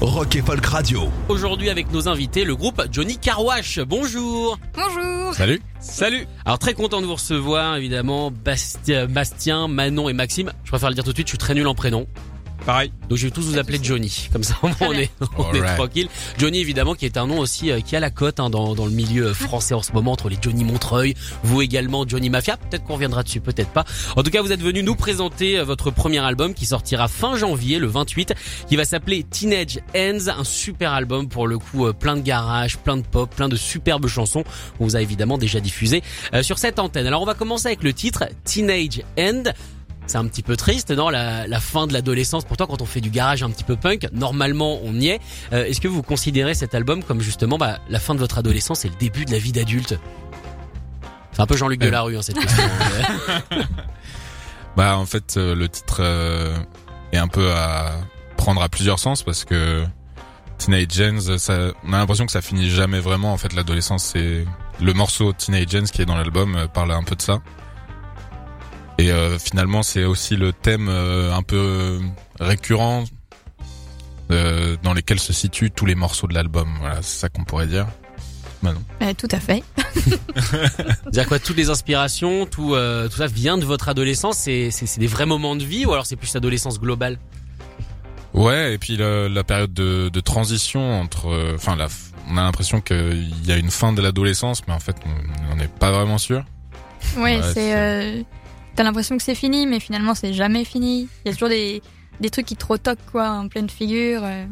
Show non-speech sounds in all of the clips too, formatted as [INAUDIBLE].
Rock et Folk Radio. Aujourd'hui avec nos invités, le groupe Johnny Carwash. Bonjour Bonjour Salut Salut Alors très content de vous recevoir, évidemment, Bastien, Bastien, Manon et Maxime. Je préfère le dire tout de suite, je suis très nul en prénom. Pareil. Donc je vais tous vous appeler Johnny, comme ça on est, [LAUGHS] on est Alright. tranquille. Johnny évidemment qui est un nom aussi euh, qui a la cote hein, dans, dans le milieu français en ce moment entre les Johnny Montreuil, vous également Johnny Mafia, peut-être qu'on reviendra dessus, peut-être pas. En tout cas vous êtes venu nous présenter euh, votre premier album qui sortira fin janvier, le 28, qui va s'appeler Teenage Ends, un super album pour le coup euh, plein de garage, plein de pop, plein de superbes chansons qu'on vous a évidemment déjà diffusées euh, sur cette antenne. Alors on va commencer avec le titre Teenage End. C'est un petit peu triste, non la, la fin de l'adolescence. Pourtant, quand on fait du garage un petit peu punk, normalement, on y est. Euh, Est-ce que vous considérez cet album comme justement bah, la fin de votre adolescence et le début de la vie d'adulte? C'est un peu Jean-Luc Euh. Delarue, hein, cette question. [LAUGHS] Bah en fait euh, le titre euh, est un peu à prendre à plusieurs sens parce que Teenage Gens, ça, on a l'impression que ça finit jamais vraiment. En fait l'adolescence c'est le morceau Teenage Gens qui est dans l'album parle un peu de ça. Et euh, finalement c'est aussi le thème euh, un peu récurrent euh, dans lesquels se situent tous les morceaux de l'album. Voilà c'est ça qu'on pourrait dire. Manon. Euh, Tout à fait. [LAUGHS] C'est-à-dire quoi Toutes les inspirations, tout, euh, tout ça vient de votre adolescence C'est des vrais moments de vie ou alors c'est plus l'adolescence globale? Ouais, et puis la, la période de, de transition entre, euh, enfin, f- on a l'impression qu'il y a une fin de l'adolescence, mais en fait, on n'en est pas vraiment sûr. Ouais, Ouais, c'est. T'as l'impression que c'est fini, mais finalement c'est jamais fini. Il y a toujours des, des trucs qui te retoquent quoi, en pleine figure, euh,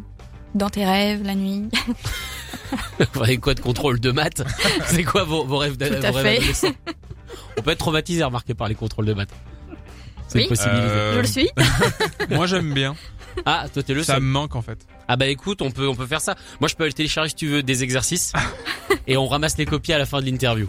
dans tes rêves, la nuit. [LAUGHS] Vous avez quoi de contrôle de maths? [LAUGHS] C'est quoi vos, vos rêves, d'a- Tout à vos rêves fait. adolescents? On peut être traumatisé, remarqué par les contrôles de maths. C'est Oui. une possibilité. Euh, Je le suis. [LAUGHS] Moi j'aime bien. Ah, toi t'es le Ça seul. me manque en fait. Ah bah écoute, on peut on peut faire ça. Moi je peux aller télécharger si tu veux des exercices et on ramasse les copies à la fin de l'interview.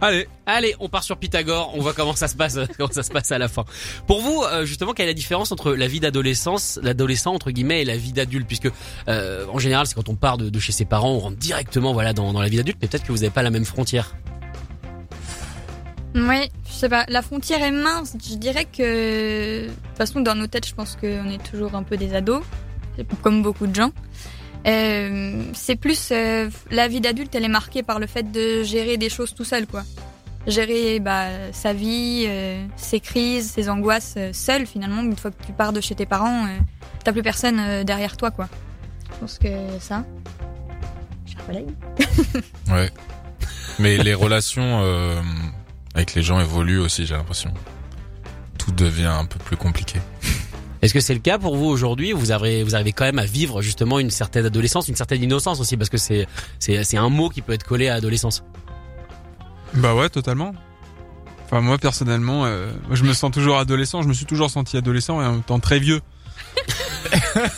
Allez, Allez, on part sur Pythagore, on voit comment ça se passe [LAUGHS] comment ça se passe à la fin. Pour vous euh, justement quelle est la différence entre la vie d'adolescence, l'adolescent entre guillemets et la vie d'adulte? Puisque euh, en général, c'est quand on part de, de chez ses parents, on rentre directement voilà dans, dans la vie d'adulte, mais peut-être que vous n'avez pas la même frontière. Ouais, je sais pas. La frontière est mince. Je dirais que. De toute façon, dans nos têtes, je pense qu'on est toujours un peu des ados, comme beaucoup de gens. Euh, c'est plus. euh, la vie d'adulte, elle est marquée par le fait de gérer des choses tout seul, quoi. Gérer bah, sa vie, euh, ses crises, ses angoisses euh, seul, finalement. Une fois que tu pars de chez tes parents, euh, t'as plus personne euh, derrière toi, quoi. Je pense que ça. Cher collègue. [LAUGHS] Ouais. Mais les relations avec les gens évoluent aussi, j'ai l'impression. Tout devient un peu plus compliqué. Est-ce que c'est le cas pour vous aujourd'hui Vous avez vous arrivez quand même à vivre justement une certaine adolescence, une certaine innocence aussi parce que c'est c'est un mot qui peut être collé à adolescence. bah ouais, totalement. Enfin moi personnellement, euh, je me sens toujours adolescent. Je me suis toujours senti adolescent et en même temps très vieux. [LAUGHS]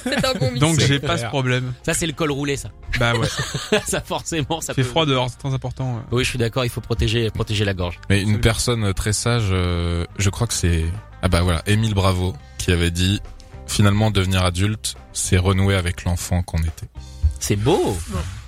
Un bon. Donc j'ai pas ce problème. Ça c'est le col roulé ça. Bah ouais. [LAUGHS] ça forcément ça fait peut- froid dehors, c'est très important. Oui, je suis d'accord, il faut protéger protéger la gorge. Mais une Absolument. personne très sage, euh, je crois que c'est ah bah voilà, Émile Bravo qui avait dit finalement devenir adulte, c'est renouer avec l'enfant qu'on était. C'est beau.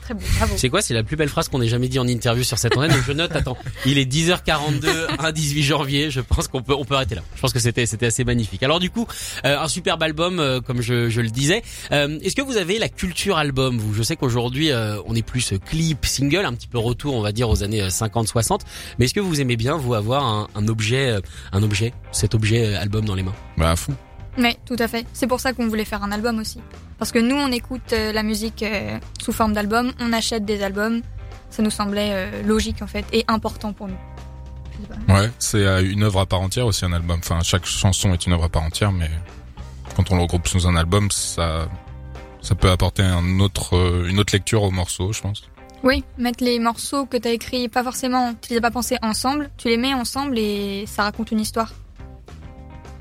Très beau, bravo. C'est quoi C'est la plus belle phrase qu'on ait jamais dit en interview sur cette antenne. Donc je note. Attends, il est 10h42, un 18 janvier. Je pense qu'on peut on peut arrêter là. Je pense que c'était c'était assez magnifique. Alors du coup, euh, un superbe album, euh, comme je, je le disais. Euh, Est-ce que vous avez la culture album Vous, je sais qu'aujourd'hui euh, on est plus clip, single, un petit peu retour, on va dire aux années 50-60. Mais est-ce que vous aimez bien vous avoir un, un objet, euh, un objet, cet objet euh, album dans les mains? Bah à fond. Oui, tout à fait. C'est pour ça qu'on voulait faire un album aussi. Parce que nous, on écoute euh, la musique euh, sous forme d'album, on achète des albums. Ça nous semblait euh, logique en fait et important pour nous. Ouais, c'est une œuvre à part entière aussi un album. Enfin, chaque chanson est une œuvre à part entière, mais quand on le regroupe sous un album, ça, ça peut apporter un autre, une autre lecture au morceau, je pense. Oui, mettre les morceaux que t'as écrits, pas forcément, tu les as pas pensés ensemble, tu les mets ensemble et ça raconte une histoire.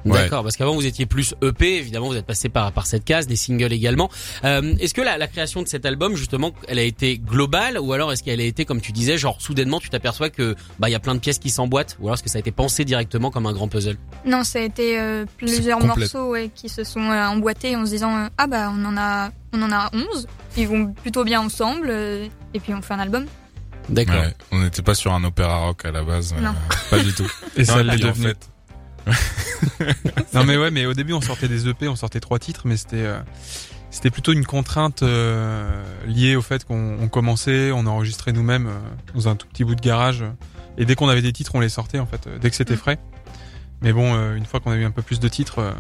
D'accord, parce qu'avant vous étiez plus EP, évidemment vous êtes passé par par cette case, des singles également. Euh, est-ce que la, la création de cet album justement, elle a été globale ou alors est-ce qu'elle a été comme tu disais, genre soudainement tu t'aperçois que bah il y a plein de pièces qui s'emboîtent ou alors est-ce que ça a été pensé directement comme un grand puzzle? Non, ça a été euh, plusieurs morceaux ouais, qui se sont euh, emboîtés en se disant euh, ah bah on en a on en a 11, ils vont plutôt bien ensemble euh, et puis on fait un album. D'accord. Ouais, on n'était pas sur un opéra rock à la base. euh, Non. pas du tout. [LAUGHS] Et ça l'est puis en devenu. fait, [LAUGHS] Non mais ouais, mais au début on sortait des EP, on sortait trois titres, mais c'était euh, c'était plutôt une contrainte euh, liée au fait qu'on on commençait, on enregistrait nous-mêmes euh, dans un tout petit bout de garage, et dès qu'on avait des titres, on les sortait en fait, euh, dès que c'était Mm. frais. Mais bon, euh, une fois qu'on a eu un peu plus de titres, euh,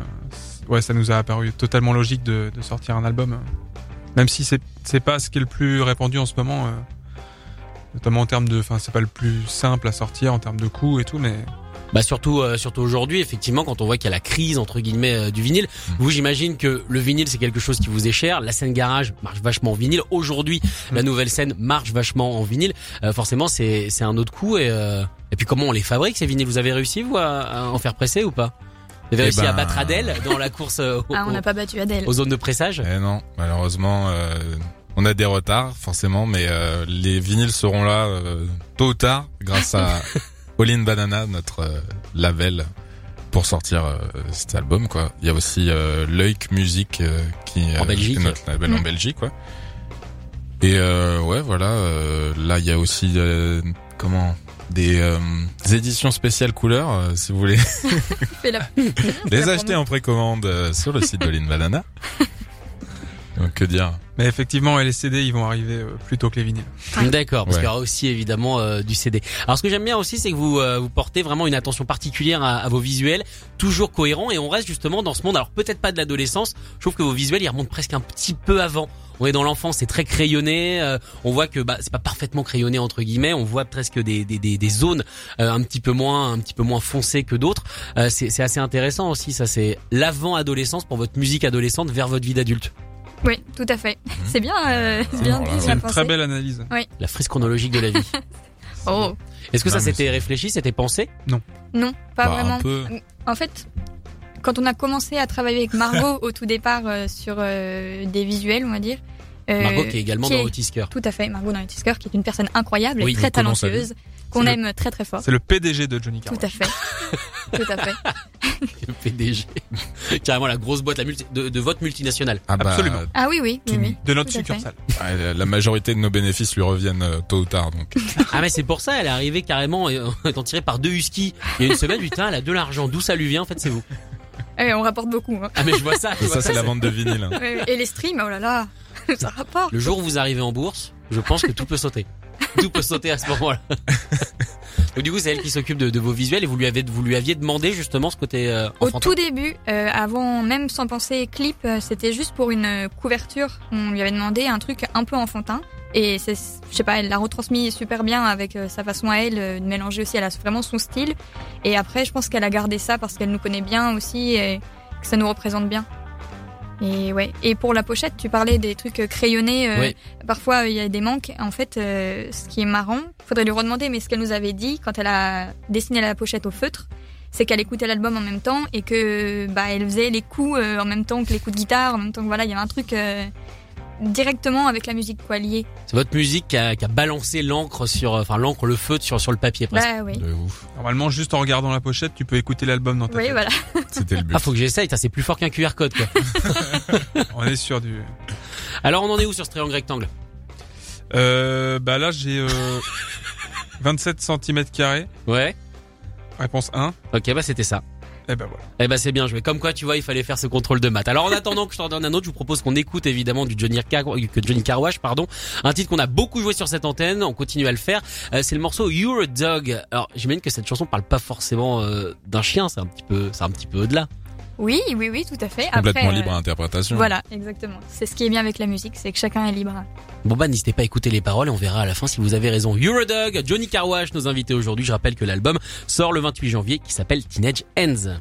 ouais, ça nous a apparu totalement logique de, de sortir un album, même si c'est c'est pas ce qui est le plus répandu en ce moment. euh, notamment en termes de, enfin c'est pas le plus simple à sortir en termes de coûts et tout, mais Bah surtout euh, surtout aujourd'hui effectivement quand on voit qu'il y a la crise entre guillemets euh, du vinyle. Vous j'imagine que le vinyle c'est quelque chose qui vous est cher. La scène garage marche vachement en vinyle. Aujourd'hui la nouvelle scène marche vachement en vinyle. Euh, forcément c'est c'est un autre coup et euh, et puis comment on les fabrique ces vinyles? Vous avez réussi vous à, à en faire presser ou pas? Vous avez Eh réussi à ben- battre Adèle dans la course euh, Ah on n'a pas battu Adèle. aux zones de pressage? Eh non, malheureusement, euh, on a des retards forcément, mais euh, les vinyles seront là euh, tôt ou tard grâce à [LAUGHS] All in Banana, notre euh, label pour sortir euh, cet album quoi. Il y a aussi euh, Leuk Music euh, qui En euh, Belgique. est notre label en Mm. Belgique quoi. Et euh, ouais voilà, euh, là il y a aussi euh, comment des, euh, des éditions spéciales couleurs euh, si vous voulez [LAUGHS] Fais la- [LAUGHS] les acheter en précommande euh, sur le site de Lin Banana. [LAUGHS] Donc que dire mais effectivement, les CD ils vont arriver euh, plus tôt que les vinyles. D'accord, parce Ouais. qu'il y aura aussi évidemment euh, du CD. Alors ce que j'aime bien aussi, c'est que vous euh, vous portez vraiment une attention particulière à, à vos visuels, toujours cohérents, et on reste justement dans ce monde. Alors peut-être pas de l'adolescence. Je trouve que vos visuels ils remontent presque un petit peu avant. On est dans l'enfance, c'est très crayonné. euh, on voit que bah c'est pas parfaitement crayonné entre guillemets. On voit presque des des, des, des zones euh, un petit peu moins un petit peu moins foncées que d'autres. Euh, c'est c'est assez intéressant aussi. Ça c'est l'avant adolescence pour votre musique adolescente vers votre vie d'adulte. Oui, tout à fait. C'est bien, euh, c'est bien Voilà, c'est Une très belle analyse. La frise chronologique de la vie. [LAUGHS] Oh Est-ce que ça Non, c'est- réfléchi, c'était pensé? Non, pas Bah, vraiment. un peu. En fait, quand on a commencé à travailler avec Margot [LAUGHS] au tout départ euh, sur euh, des visuels, on va dire. euh, Margot qui est également qui dans Otisker. Tout à fait, Margot dans les Tisker, qui est une personne incroyable Oui, et très talentueuse, qu'on le- aime très très fort. C'est le PDG de Johnny Tout Carwash. à fait. [LAUGHS] tout à fait. le PDG. Carrément la grosse boîte la multi- de, de votre multinationale. Ah bah, Absolument. Ah oui, oui, oui, oui. De notre Tout succursale. la majorité de nos bénéfices lui reviennent euh, tôt ou tard. Donc Ah mais c'est pour ça, elle est arrivée carrément euh, [LAUGHS] étant tirée par deux huskies. Il y a une semaine, putain, elle a de l'argent. D'où ça lui vient En fait, c'est vous? Eh, on rapporte beaucoup. Hein. Ah mais je vois ça. je vois ça c'est la vente de vinyle. hein. Et les streams, oh là là, [LAUGHS] ça rapporte. Le jour où vous arrivez en bourse, je pense que tout peut sauter. Tout peut sauter à ce moment-là. [LAUGHS] Donc du coup, c'est elle qui s'occupe de, de vos visuels et vous lui avez vous lui aviez demandé justement ce côté euh, Au tout début, euh, avant même sans penser clip, euh, c'était juste pour une euh, couverture. On lui avait demandé un truc un peu enfantin. Et c'est, je sais pas, elle l'a retransmis super bien avec sa façon à elle de mélanger aussi. Elle a vraiment son style. Et après, je pense qu'elle a gardé ça parce qu'elle nous connaît bien aussi et que ça nous représente bien. Et ouais. Et pour la pochette, tu parlais des trucs euh, crayonnés. euh, Oui. Parfois, euh, il y a des manques. En fait, euh, ce qui est marrant, faudrait lui redemander, mais ce qu'elle nous avait dit quand elle a dessiné la pochette au feutre, c'est qu'elle écoutait l'album en même temps et que bah elle faisait les coups euh, en même temps que les coups de guitare, en même temps que voilà, il y avait un truc directement avec la musique lié. C'est votre musique qui a, qui a balancé l'encre sur, enfin l'encre, le feutre sur sur le papier presque. Bah oui. De ouf. Normalement, juste en regardant la pochette, tu peux écouter l'album dans ta Oui, tête. voilà. [LAUGHS] C'était le but. Ah faut que j'essaye, c'est plus fort qu'un QR code quoi. [LAUGHS] On est sur du. Alors on en est où sur ce triangle rectangle? Euh, bah là, j'ai euh, [LAUGHS] 27 cm carrés. Ouais. Réponse 1. Ok bah c'était ça. Et ben voilà. Eh ben c'est bien joué. Comme quoi, tu vois, il fallait faire ce contrôle de maths. Alors en attendant que je t'en donne un autre, je vous propose qu'on écoute évidemment du Johnny, Car Johnny Carwash, pardon, un titre qu'on a beaucoup joué sur cette antenne. On continue à le faire. Euh, c'est le morceau You're a Dog. Alors j'imagine que cette chanson parle pas forcément euh, d'un chien. C'est un petit peu, c'est un petit peu au-delà. Oui, oui, oui, tout à fait. Complètement Après, euh, libre à interprétation. Voilà, exactement. C'est ce qui est bien avec la musique, c'est que chacun est libre. Bon bah n'hésitez pas à écouter les paroles et on verra à la fin si vous avez raison. You're a Dog, Johnny Carwash, nos invités aujourd'hui. Je rappelle que l'album sort le 28 janvier, qui s'appelle Teenage Ends.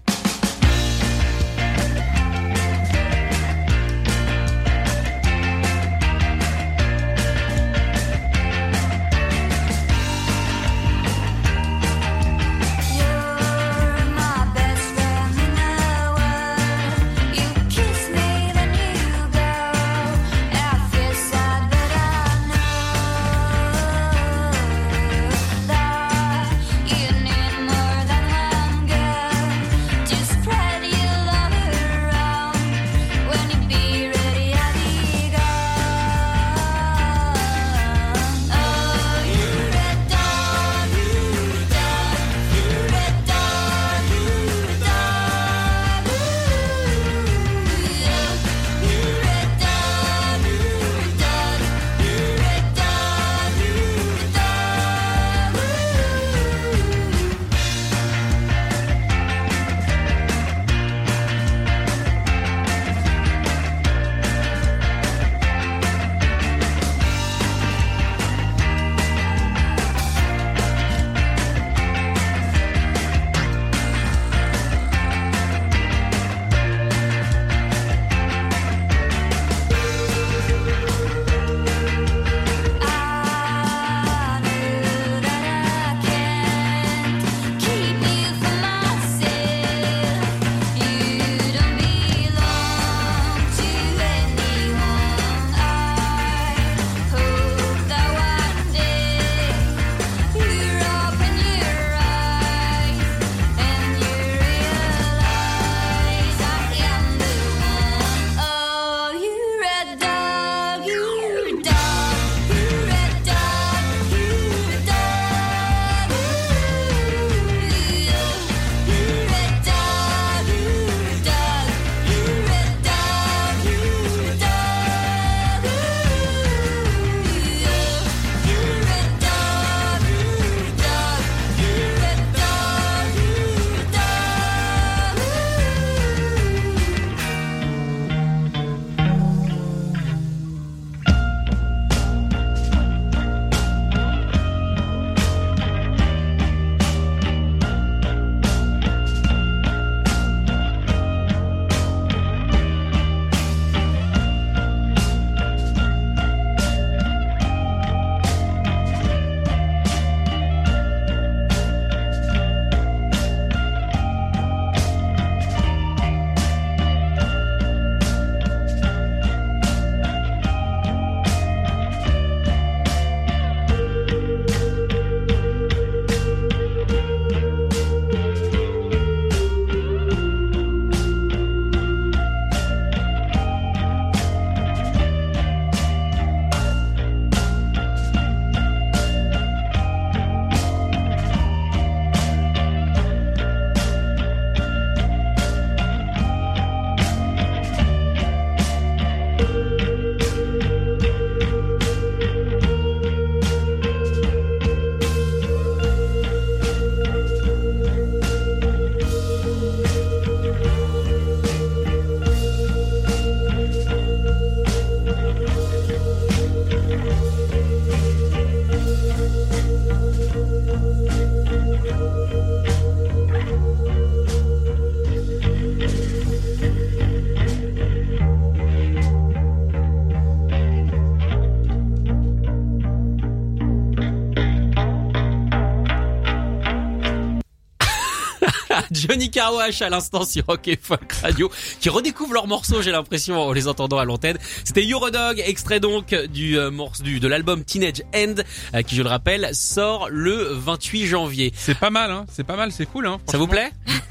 Johnny Carwash à l'instant sur Rock et Folk Radio, qui redécouvrent leurs morceaux, j'ai l'impression, en les entendant à l'antenne. C'était Eurodog, extrait donc du euh, morceau du de l'album Teenage End, euh, qui je le rappelle sort le 28 janvier. C'est pas mal, hein. C'est pas mal, c'est cool, hein. Ça vous plaît?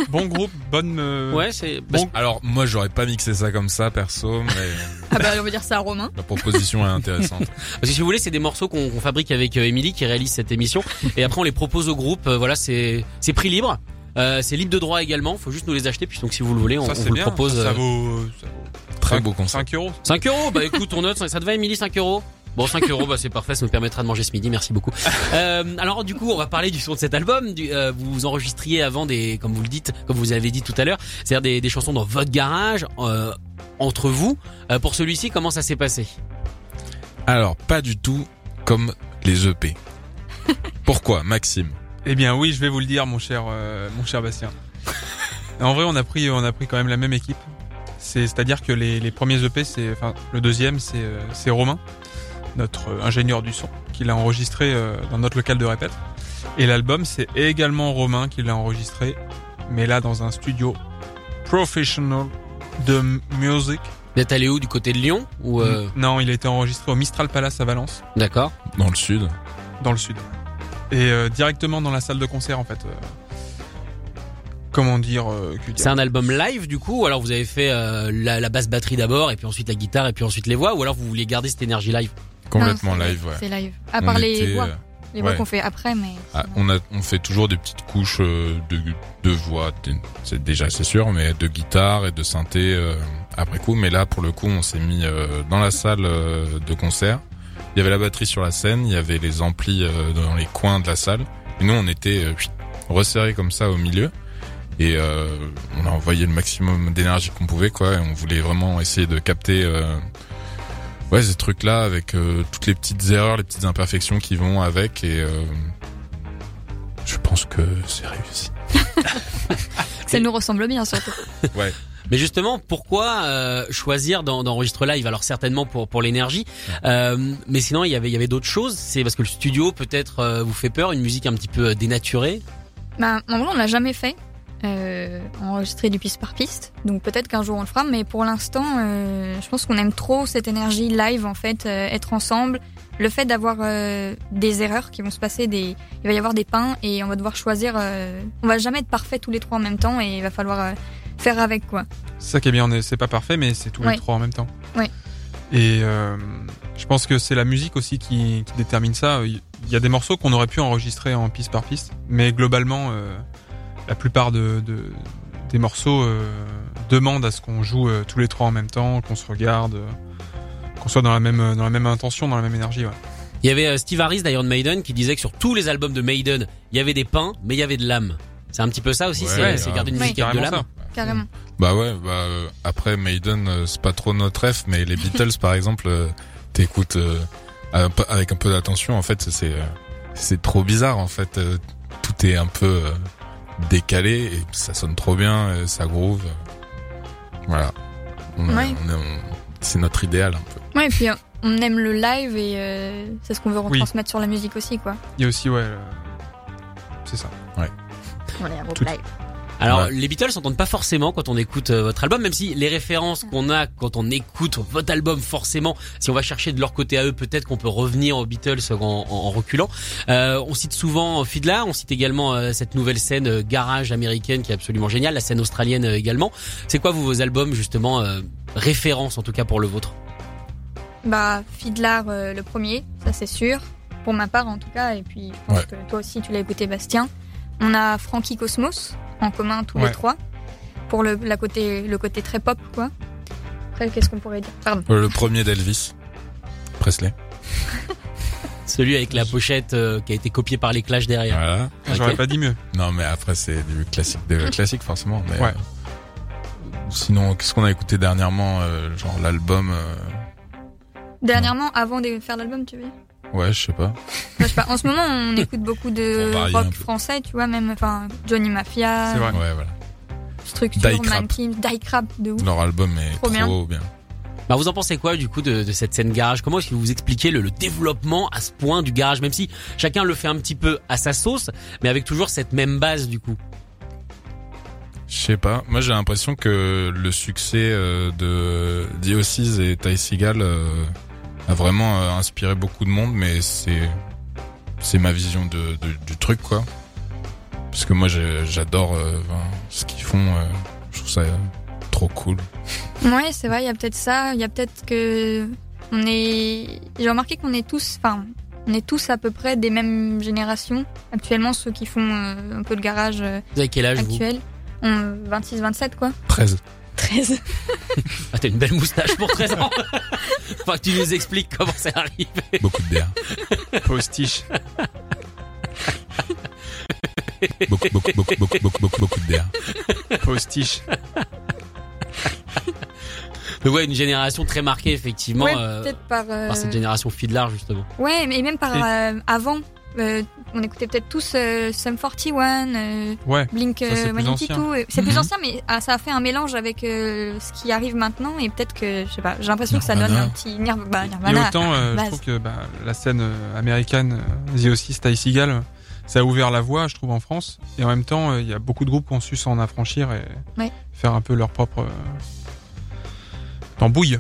Bon groupe, bonne. euh, [LAUGHS] Ouais, c'est Bon, Alors moi j'aurais pas mixé ça comme ça perso, mais Ah bah on va dire ça à Romain. la proposition est intéressante. [LAUGHS] Parce que si vous voulez, c'est des morceaux qu'on fabrique avec euh, Émilie qui réalise cette émission, et après on les propose au groupe. Voilà, c'est c'est prix libre. Euh, c'est libre de droit également, faut juste nous les acheter, puis donc si vous le voulez, on, ça on vous le propose. Ça, euh, vaut, ça vaut Très cinq- beau concept. 5 euros. 5 euros, bah écoute, on note, ça te va Émilie, 5 euros Bon, 5 euros, bah c'est parfait, ça nous permettra de manger ce midi, merci beaucoup. [LAUGHS] Euh, alors du coup, on va parler du son de cet album. Du, euh, vous enregistriez avant des, comme vous le dites, comme vous avez dit tout à l'heure, c'est-à-dire des, des chansons dans votre garage, euh, entre vous. Euh, pour celui-ci, comment ça s'est passé? Alors pas du tout comme les EP. [LAUGHS] Pourquoi, Maxime? Eh bien oui, je vais vous le dire, mon cher, euh, mon cher Bastien. [LAUGHS] en vrai, on a pris, on a pris quand même la même équipe. C'est, c'est-à-dire que les, les premiers EP, c'est, enfin, le deuxième, c'est, euh, c'est Romain, notre euh, ingénieur du son, qui l'a enregistré euh, dans notre local de répète. Et l'album, c'est également Romain qui l'a enregistré, mais là dans un studio professional de music. Vous êtes allé où Du côté de Lyon ou euh... Non, il a été enregistré au Mistral Palace à Valence. D'accord. Dans le sud. dans le sud. Et euh, directement dans la salle de concert en fait. Euh, comment dire, euh, dire C'est un album live du coup, ou alors vous avez fait euh, la, la basse batterie d'abord, et puis ensuite la guitare, et puis ensuite les voix, ou alors vous vouliez garder cette énergie live? Complètement Non, live, ouais. C'est live. À On part les était, voix. Les voix ouais. qu'on fait après, mais. ah, on a, on fait toujours des petites couches de, de voix, c'est déjà c'est sûr, mais de guitare et de synthé euh, après coup. Mais là, pour le coup, on s'est mis euh, dans la salle euh, de concert. Il y avait la batterie sur la scène, il y avait les amplis euh, dans les coins de la salle. Et nous, on était euh, resserrés comme ça au milieu. Et euh, on a envoyé le maximum d'énergie qu'on pouvait, quoi. Et on voulait vraiment essayer de capter, euh, ouais, ces trucs-là avec euh, toutes les petites erreurs, les petites imperfections qui vont avec. Et euh, je pense que c'est réussi. [LAUGHS] Ça nous ressemble bien surtout. Ouais. Mais justement, pourquoi euh, choisir d'en- d'enregistrer live? Alors certainement pour pour l'énergie, euh, mais sinon il y avait il y avait d'autres choses. C'est parce que le studio peut-être euh, vous fait peur, une musique un petit peu euh, dénaturée? Bah, en vrai, on l'a jamais fait. Euh, enregistrer du piste par piste. Donc peut-être qu'un jour on le fera, mais pour l'instant, euh, je pense qu'on aime trop cette énergie live en fait, euh, être ensemble. Le fait d'avoir euh, des erreurs qui vont se passer, des, il va y avoir des pains et on va devoir choisir. euh, on va jamais être parfait tous les trois en même temps et il va falloir euh, faire avec quoi. C'est ça qui est bien, c'est pas parfait, mais c'est tous Ouais. les trois en même temps. Ouais. Et euh, je pense que c'est la musique aussi qui, qui détermine ça. Il y a des morceaux qu'on aurait pu enregistrer en piste par piste, mais globalement, euh, la plupart de, de- des morceaux euh, demandent à ce qu'on joue euh, tous les trois en même temps, qu'on se regarde, euh, qu'on soit dans la même dans la même intention, dans la même énergie. Ouais. Il y avait Steve Harris d'Iron Maiden qui disait que sur tous les albums de Maiden, il y avait des pains, mais il y avait de l'âme. C'est un petit peu ça aussi, Ouais, c'est garder une musique avec de l'âme. Carrément. Bah ouais, bah euh, après Maiden, euh, c'est pas trop notre ref, mais les [LAUGHS] Beatles par exemple, euh, t'écoutes avec un peu d'attention. En fait, c'est c'est trop bizarre. En fait, tout est un peu décalé et ça sonne trop bien, ça groove. Voilà, on, Ouais. c'est notre idéal un peu. Ouais, et puis on aime le live et euh, c'est ce qu'on veut Oui. retransmettre sur la musique aussi quoi. Il y a aussi ouais, c'est ça. On est un groupe Tout- live. Alors Ouais. les Beatles s'entendent pas forcément quand on écoute euh, votre album, même si les références qu'on a quand on écoute votre album, forcément, si on va chercher de leur côté à eux, peut-être qu'on peut revenir aux Beatles en, en- en reculant. Euh, on cite souvent Fiddler, on cite également euh, cette nouvelle scène euh, garage américaine qui est absolument géniale, la scène australienne euh, également. C'est quoi vous vos albums justement euh, références en tout cas pour le vôtre? Bah, Fiddler, euh, le premier, ça c'est sûr. Pour ma part, en tout cas. Et puis, je pense Ouais. que toi aussi, tu l'as écouté, Bastien. On a Frankie Cosmos, en commun, tous Ouais. les trois. Pour le, la côté, le côté très pop, quoi. Après, qu'est-ce qu'on pourrait dire? Pardon. Euh, Le premier d'Elvis, Presley. [LAUGHS] Celui avec la pochette euh, qui a été copiée par les Clash derrière. Voilà. Ok. J'aurais pas dit mieux. Non, mais après c'est du classique, de [LAUGHS] classique forcément. Mais Ouais. euh, sinon, qu'est-ce qu'on a écouté dernièrement euh, Genre l'album. euh, Dernièrement, avant de faire l'album, tu veux dire? Ouais, je sais pas. Moi, je sais pas. En ce moment, on [LAUGHS] écoute beaucoup de un rock français, tu vois, même, enfin, Johnny Mafia, C'est vrai. Ouais, voilà. Structure, Die Die Crap, de ouf. Leur album est Trop trop, bien. bien. Bah vous en pensez quoi du coup de, de cette scène garage? Comment est-ce que vous vous expliquez le, le développement à ce point du garage, même si chacun le fait un petit peu à sa sauce, mais avec toujours cette même base du coup Je sais pas. Moi, j'ai l'impression que le succès euh, de Diocese et Ty Seagal euh, a vraiment euh, inspiré beaucoup de monde, mais c'est c'est ma vision de, de- du truc, quoi. Parce que moi, j'adore euh, ben, ce qu'ils font. euh, je trouve ça euh, trop cool. Ouais, c'est vrai, il y a peut-être ça, il y a peut-être que on est j'ai remarqué qu'on est tous enfin, on est tous à peu près des mêmes générations actuellement ceux qui font euh, un peu de garage euh, Vous avez quel âge vous? actuel. On 26 27 quoi. 13. 13. Ah, t'as une belle moustache pour 13 ans. enfin, que tu nous expliques comment c'est arrivé. Beaucoup de bière. Postiche. beaucoup, beaucoup, beaucoup, beaucoup, beaucoup, beaucoup, beaucoup de bière. Postiche. Donc ouais, une génération très marquée effectivement ouais, euh, peut-être par euh, par cette génération Fiddler justement. Ouais, mais même par euh, avant euh, on écoutait peut-être tous euh, Sum 41 euh, Ouais. Blink Ça, c'est euh, plus 182. ancien. C'est plus Mhm. ancien, mais ah, ça a fait un mélange avec euh, ce qui arrive maintenant et peut-être que, je sais pas, j'ai l'impression que ça donne un petit Nirv- bah, Et Nirvana. autant, euh, je trouve que bah, la scène américaine, The Ossis, Ty Seagal, ça a ouvert la voie, je trouve, en France. Et en même temps, il y a beaucoup de groupes qui ont su s'en affranchir et Ouais. faire un peu leur propre tambouille.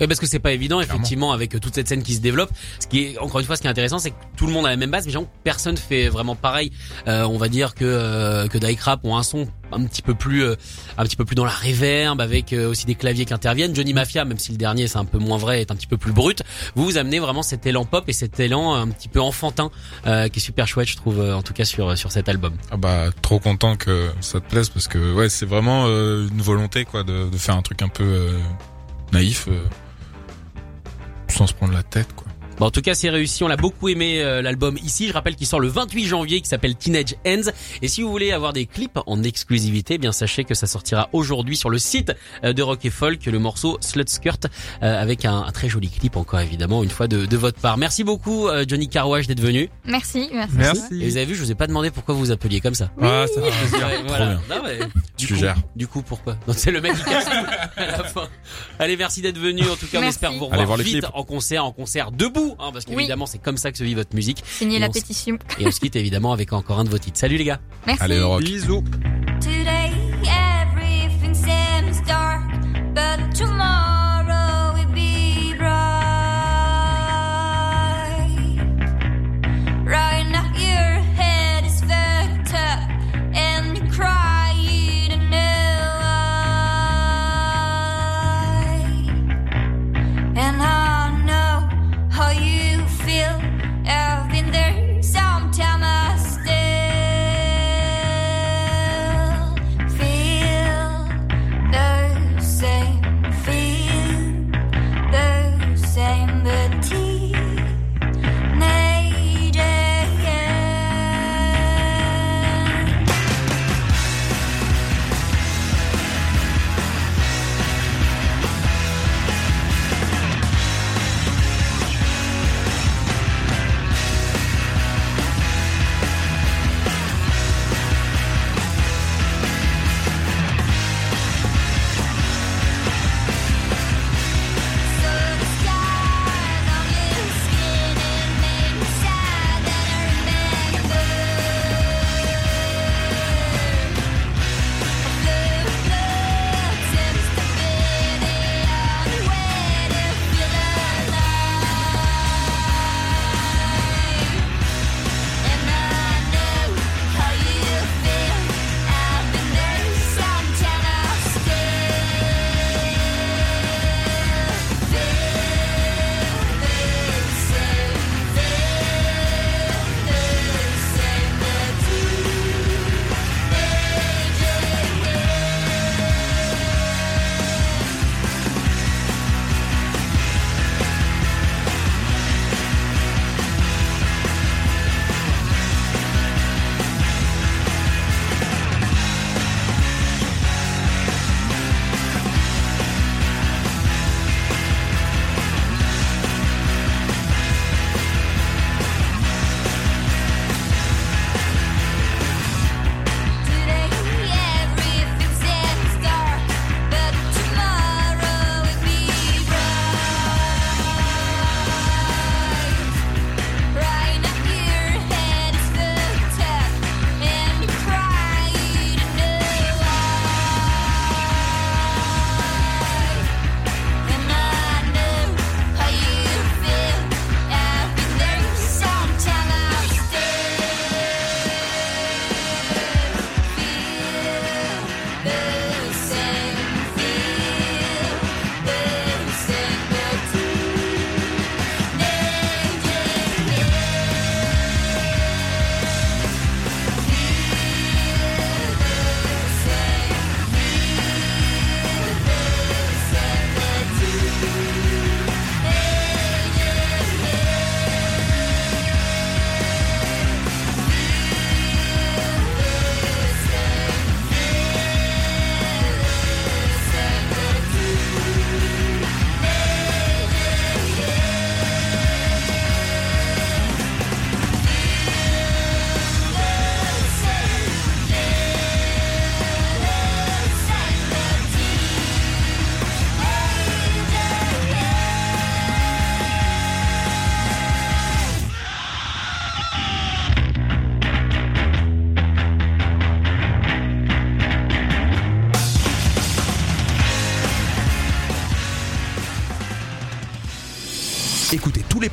Ouais, parce que c'est pas évident Clairement. effectivement avec euh, toute cette scène qui se développe. Ce qui est encore une fois ce qui est intéressant, c'est que tout le monde a la même base, mais genre personne fait vraiment pareil. Euh, on va dire que euh, que Dyke Rap ont un son un petit peu plus euh, un petit peu plus dans la reverb avec euh, aussi des claviers qui interviennent. Johnny Mafia, même si le dernier c'est un peu moins vrai, est un petit peu plus brut. Vous vous amenez vraiment cet élan pop et cet élan un petit peu enfantin euh, qui est super chouette, je trouve euh, en tout cas sur sur cet album. Ah bah trop content que ça te plaise parce que ouais c'est vraiment euh, une volonté quoi de, de faire un truc un peu euh, naïf euh, sans se prendre la tête quoi. Bon, en tout cas, c'est réussi. On l'a beaucoup aimé euh, l'album ici. Je rappelle qu'il sort le 28 janvier, qui s'appelle Teenage Ends. Et si vous voulez avoir des clips en exclusivité, eh bien sachez que ça sortira aujourd'hui sur le site euh, de Rock et Folk, le morceau Slut Skirt, euh, avec un, un très joli clip encore évidemment une fois de, de votre part. Merci beaucoup euh, Johnny Carwash d'être venu. Merci, merci. Et vous avez vu, je vous ai pas demandé pourquoi vous vous appeliez comme ça. Ah, ça voilà. bien. Non, mais, du Tu coup, gères. Du coup, pourquoi? C'est le mec qui casse tout [LAUGHS] à la fin. Allez, merci d'être venu. En tout cas, on Merci. espère vous Allez revoir voir le vite en concert, en concert debout, hein, parce qu'évidemment c'est comme ça que se vit votre musique. Signer Et la pétition. Et on se quitte évidemment avec encore un de vos titres. Salut les gars. Merci. Allez le rock. Bisous.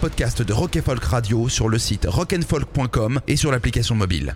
De Rock Folk Radio sur le site rockandfolk.com et sur l'application mobile.